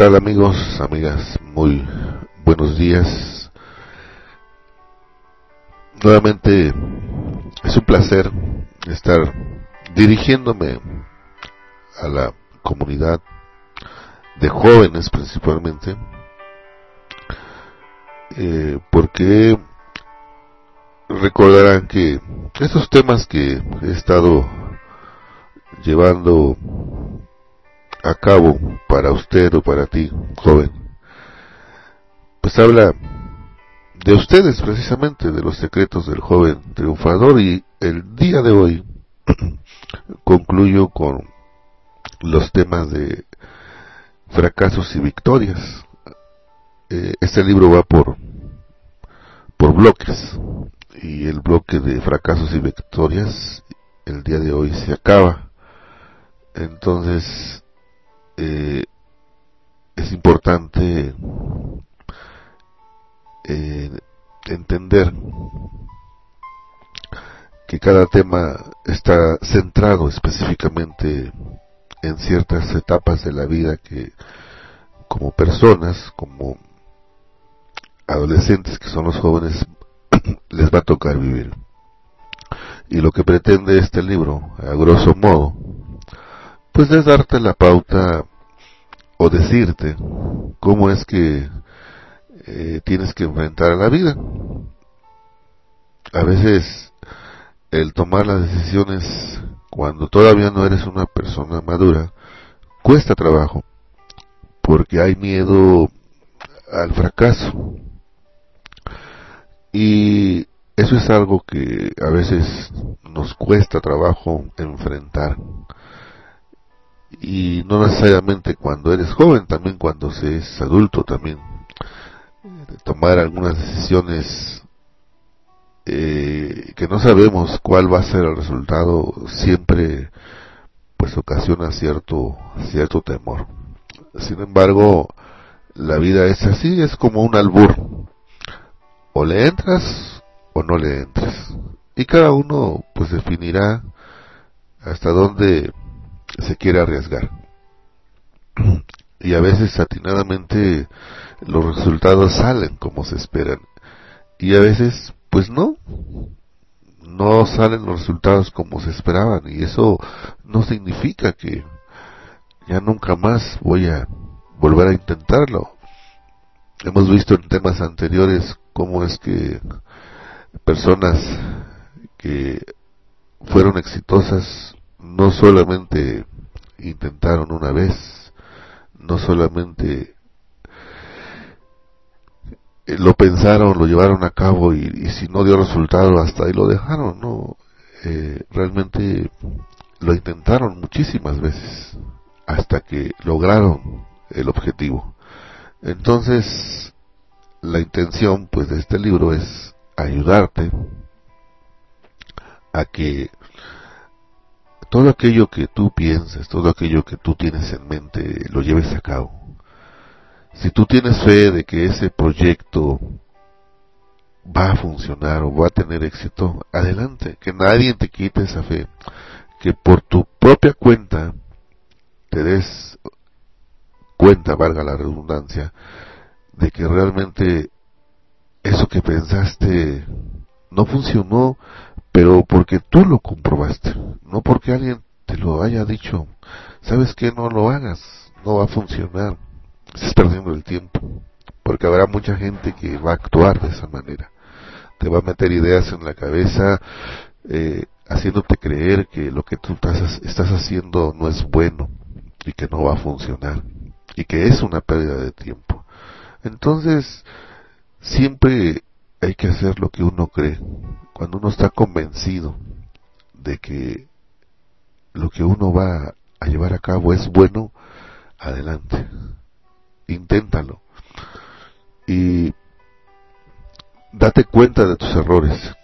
Tal amigos, amigas? Muy buenos días. Nuevamente es un placer estar dirigiéndome a la comunidad de jóvenes principalmente, eh, porque recordarán que estos temas que he estado llevando a cabo para usted o para ti, joven, pues habla de ustedes precisamente, de los secretos del joven triunfador y el día de hoy concluyo con los temas de fracasos y victorias. Eh, este libro va por por bloques y el bloque de fracasos y victorias el día de hoy se acaba. Entonces, eh, es importante eh, entender que cada tema está centrado específicamente en ciertas etapas de la vida que como personas, como adolescentes que son los jóvenes, les va a tocar vivir. Y lo que pretende este libro, a grosso modo, pues es darte la pauta o decirte cómo es que eh, tienes que enfrentar a la vida. A veces el tomar las decisiones cuando todavía no eres una persona madura cuesta trabajo porque hay miedo al fracaso y eso es algo que a veces nos cuesta trabajo enfrentar. Y no necesariamente cuando eres joven, también cuando se es adulto, también tomar algunas decisiones eh, que no sabemos cuál va a ser el resultado, siempre pues ocasiona cierto, cierto temor. Sin embargo, la vida es así, es como un albur o le entras o no le entras. Y cada uno pues definirá hasta dónde se quiere arriesgar. Y a veces atinadamente los resultados salen como se esperan. Y a veces pues no. No salen los resultados como se esperaban. Y eso no significa que ya nunca más voy a volver a intentarlo. Hemos visto en temas anteriores cómo es que personas que fueron exitosas no solamente intentaron una vez, no solamente lo pensaron, lo llevaron a cabo y, si no dio resultado hasta ahí lo dejaron, no, eh, realmente lo intentaron muchísimas veces hasta que lograron el objetivo. Entonces, la intención pues de este libro es ayudarte a que todo aquello que tú pienses, todo aquello que tú tienes en mente, lo lleves a cabo. Si tú tienes fe de que ese proyecto va a funcionar o va a tener éxito, adelante, que nadie te quite esa fe, que por tu propia cuenta te des cuenta, valga la redundancia, de que realmente eso que pensaste no funcionó, pero porque tú lo comprobaste, no porque alguien te lo haya dicho, sabes que no lo hagas, no va a funcionar, estás perdiendo el tiempo, porque habrá mucha gente que va a actuar de esa manera, te va a meter ideas en la cabeza, eh, haciéndote creer que lo que tú estás, estás haciendo no es bueno y que no va a funcionar y que es una pérdida de tiempo. Entonces, siempre hay que hacer lo que uno cree. Cuando uno está convencido de que lo que uno va a llevar a cabo es bueno, adelante. Inténtalo. Y date cuenta de tus errores.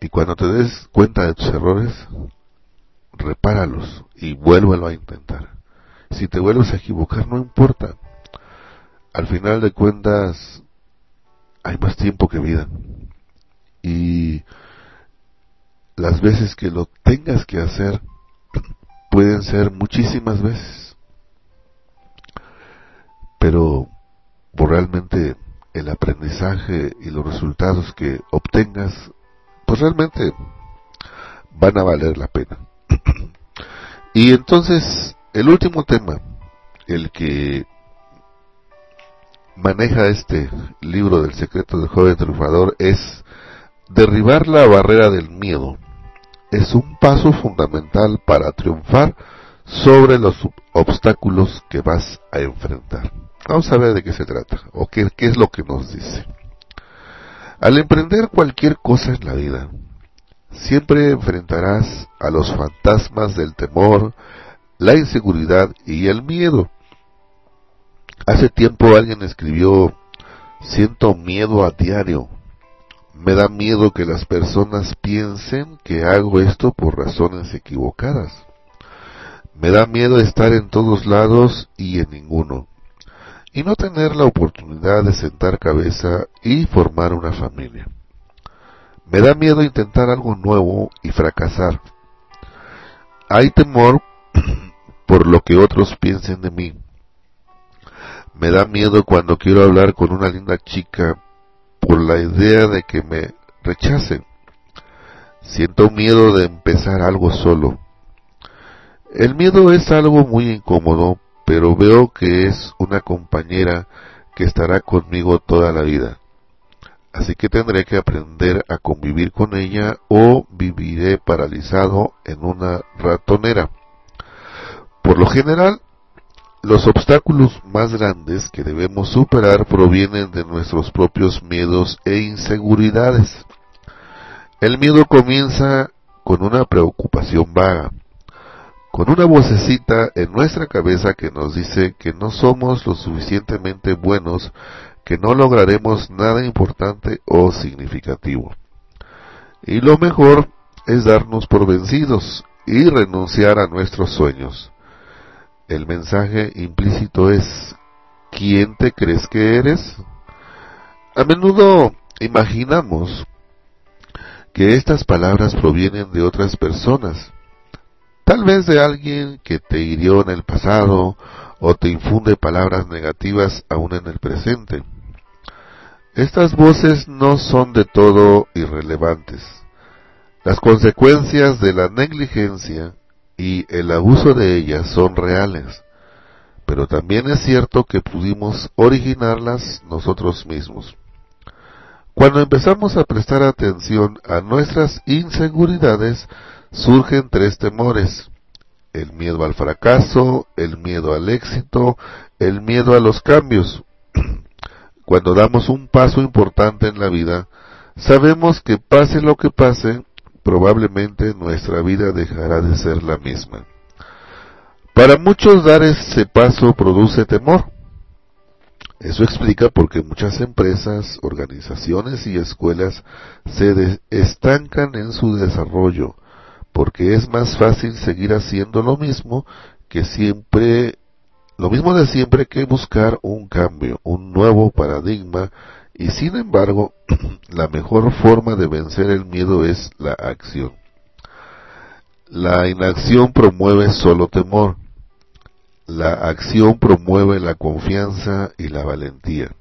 Y cuando te des cuenta de tus errores, repáralos y vuélvelo a intentar. Si te vuelves a equivocar, no importa. Al final de cuentas, hay más tiempo que vida. Y las veces que lo tengas que hacer, pueden ser muchísimas veces. Pero realmente el aprendizaje y los resultados que obtengas, pues realmente van a valer la pena. y entonces, el último tema, el que maneja este libro del secreto del joven triunfador es derribar la barrera del miedo. Es un paso fundamental para triunfar sobre los obstáculos que vas a enfrentar. Vamos a ver de qué se trata o qué, qué es lo que nos dice. Al emprender cualquier cosa en la vida, siempre enfrentarás a los fantasmas del temor, la inseguridad y el miedo. Hace tiempo alguien escribió, siento miedo a diario. Me da miedo que las personas piensen que hago esto por razones equivocadas. Me da miedo estar en todos lados y en ninguno y no tener la oportunidad de sentar cabeza y formar una familia. Me da miedo intentar algo nuevo y fracasar. Hay temor por lo que otros piensen de mí. Me da miedo cuando quiero hablar con una linda chica por la idea de que me rechacen. Siento miedo de empezar algo solo. El miedo es algo muy incómodo pero veo que es una compañera que estará conmigo toda la vida. Así que tendré que aprender a convivir con ella o viviré paralizado en una ratonera. Por lo general, los obstáculos más grandes que debemos superar provienen de nuestros propios miedos e inseguridades. El miedo comienza con una preocupación vaga con una vocecita en nuestra cabeza que nos dice que no somos lo suficientemente buenos, que no lograremos nada importante o significativo. Y lo mejor es darnos por vencidos y renunciar a nuestros sueños. El mensaje implícito es, ¿quién te crees que eres? A menudo imaginamos que estas palabras provienen de otras personas, Tal vez de alguien que te hirió en el pasado o te infunde palabras negativas aún en el presente. Estas voces no son de todo irrelevantes. Las consecuencias de la negligencia y el abuso de ellas son reales, pero también es cierto que pudimos originarlas nosotros mismos. Cuando empezamos a prestar atención a nuestras inseguridades, surgen tres temores. El miedo al fracaso, el miedo al éxito, el miedo a los cambios. Cuando damos un paso importante en la vida, sabemos que pase lo que pase, probablemente nuestra vida dejará de ser la misma. Para muchos dar ese paso produce temor. Eso explica por qué muchas empresas, organizaciones y escuelas se estancan en su desarrollo, porque es más fácil seguir haciendo lo mismo que siempre, lo mismo de siempre que buscar un cambio, un nuevo paradigma, y sin embargo, la mejor forma de vencer el miedo es la acción. La inacción promueve solo temor. La acción promueve la confianza y la valentía.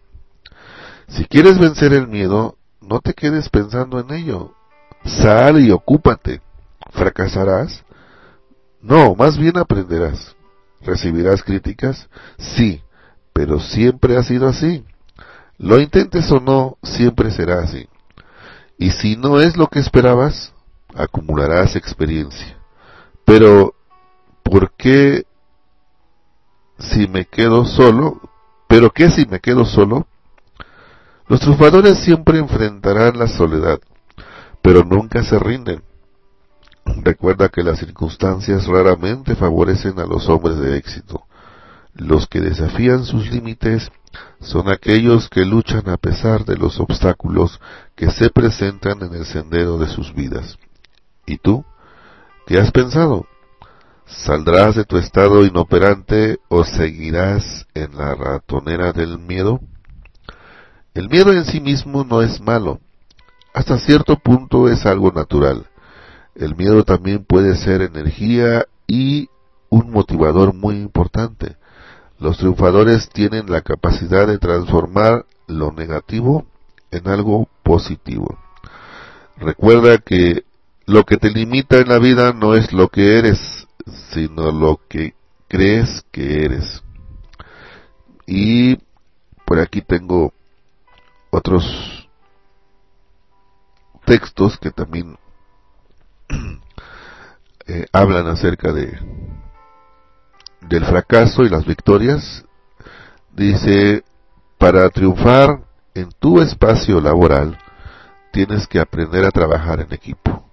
Si quieres vencer el miedo, no te quedes pensando en ello. Sal y ocúpate. ¿Fracasarás? No, más bien aprenderás. ¿Recibirás críticas? Sí, pero siempre ha sido así. Lo intentes o no, siempre será así. Y si no es lo que esperabas, acumularás experiencia. Pero, ¿por qué si me quedo solo? ¿Pero qué si me quedo solo? Los triunfadores siempre enfrentarán la soledad, pero nunca se rinden Recuerda que las circunstancias raramente favorecen a los hombres de éxito. Los que desafían sus límites son aquellos que luchan a pesar de los obstáculos que se presentan en el sendero de sus vidas. ¿Y tú? ¿Qué has pensado? ¿Saldrás de tu estado inoperante o seguirás en la ratonera del miedo? El miedo en sí mismo no es malo. Hasta cierto punto es algo natural. El miedo también puede ser energía y un motivador muy importante. Los triunfadores tienen la capacidad de transformar lo negativo en algo positivo. Recuerda que lo que te limita en la vida no es lo que eres, sino lo que crees que eres. Y por aquí tengo otros textos que también eh, hablan acerca de del fracaso y las victorias. Dice, para triunfar en tu espacio laboral, tienes que aprender a trabajar en equipo.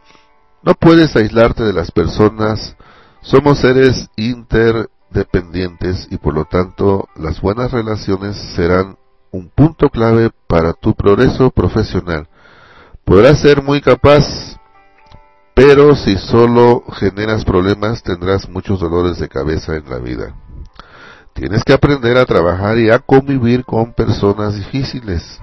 No puedes aislarte de las personas, somos seres interdependientes y por lo tanto las buenas relaciones serán un punto clave para tu progreso profesional. Podrás ser muy capaz, pero si solo generas problemas tendrás muchos dolores de cabeza en la vida. Tienes que aprender a trabajar y a convivir con personas difíciles.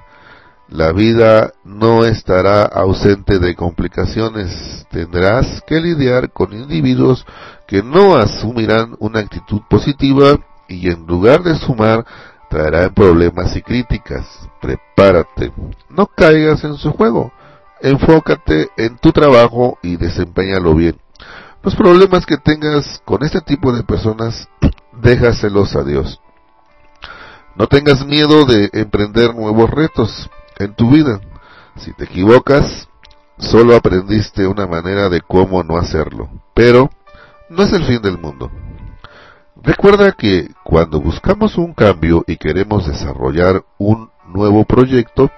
La vida no estará ausente de complicaciones. Tendrás que lidiar con individuos que no asumirán una actitud positiva y en lugar de sumar traerán problemas y críticas. Prepárate. No caigas en su juego. Enfócate en tu trabajo y desempeñalo bien. Los problemas que tengas con este tipo de personas, déjaselos a Dios. No tengas miedo de emprender nuevos retos en tu vida. Si te equivocas, solo aprendiste una manera de cómo no hacerlo. Pero no es el fin del mundo. Recuerda que cuando buscamos un cambio y queremos desarrollar un nuevo proyecto,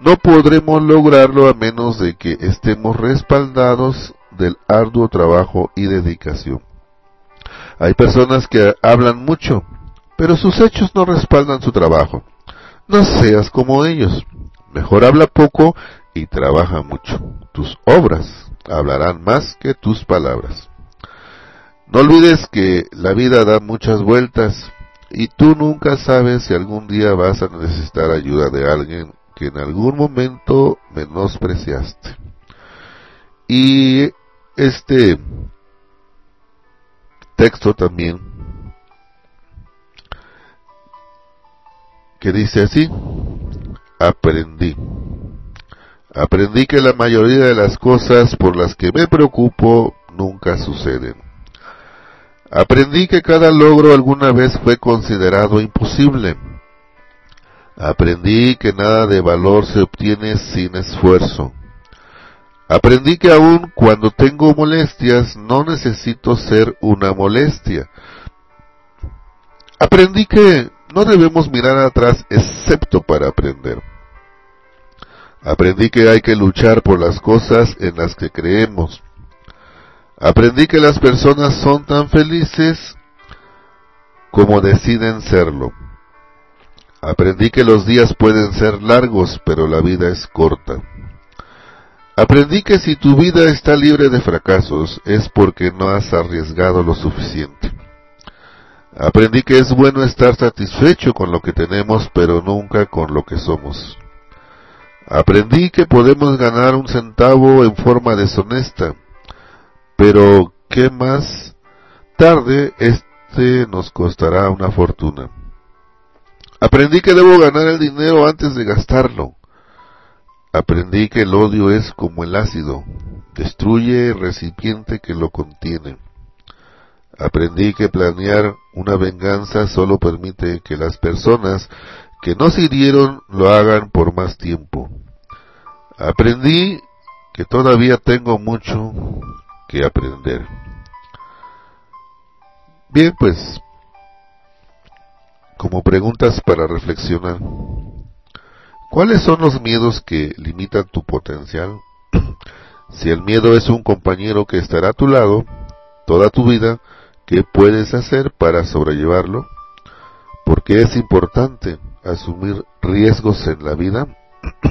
no podremos lograrlo a menos de que estemos respaldados del arduo trabajo y dedicación. Hay personas que hablan mucho, pero sus hechos no respaldan su trabajo. No seas como ellos. Mejor habla poco y trabaja mucho. Tus obras hablarán más que tus palabras. No olvides que la vida da muchas vueltas y tú nunca sabes si algún día vas a necesitar ayuda de alguien que en algún momento menospreciaste. Y este texto también que dice así, aprendí. Aprendí que la mayoría de las cosas por las que me preocupo nunca suceden. Aprendí que cada logro alguna vez fue considerado imposible. Aprendí que nada de valor se obtiene sin esfuerzo. Aprendí que aun cuando tengo molestias no necesito ser una molestia. Aprendí que no debemos mirar atrás excepto para aprender. Aprendí que hay que luchar por las cosas en las que creemos. Aprendí que las personas son tan felices como deciden serlo. Aprendí que los días pueden ser largos, pero la vida es corta. Aprendí que si tu vida está libre de fracasos es porque no has arriesgado lo suficiente. Aprendí que es bueno estar satisfecho con lo que tenemos, pero nunca con lo que somos. Aprendí que podemos ganar un centavo en forma deshonesta, pero ¿qué más? Tarde este nos costará una fortuna. Aprendí que debo ganar el dinero antes de gastarlo. Aprendí que el odio es como el ácido, destruye el recipiente que lo contiene. Aprendí que planear una venganza solo permite que las personas que no se hirieron lo hagan por más tiempo. Aprendí que todavía tengo mucho que aprender. Bien, pues, como preguntas para reflexionar, ¿cuáles son los miedos que limitan tu potencial? Si el miedo es un compañero que estará a tu lado toda tu vida, ¿qué puedes hacer para sobrellevarlo? Porque es importante asumir riesgos en la vida.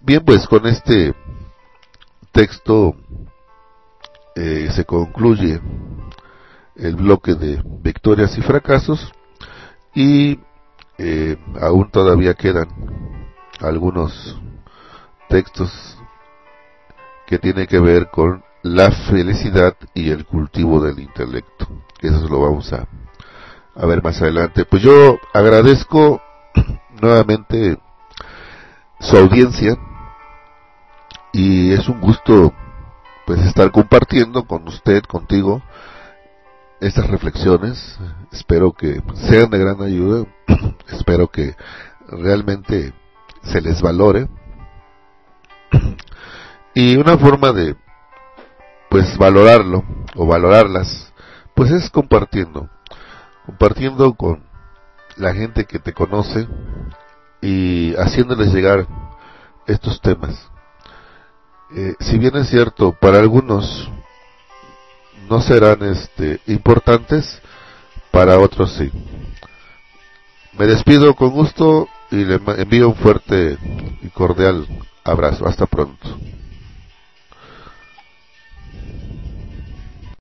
Bien, pues con este texto eh, se concluye el bloque de victorias y fracasos y eh, aún todavía quedan algunos textos que tienen que ver con la felicidad y el cultivo del intelecto. Eso lo vamos a, a ver más adelante. Pues yo agradezco nuevamente su audiencia y es un gusto pues estar compartiendo con usted, contigo, estas reflexiones. Espero que sean de gran ayuda. Espero que realmente se les valore. Y una forma de pues valorarlo o valorarlas pues es compartiendo. Compartiendo con la gente que te conoce y haciéndoles llegar estos temas. Eh, si bien es cierto, para algunos no serán este, importantes, para otros sí. Me despido con gusto y le envío un fuerte y cordial abrazo. Hasta pronto.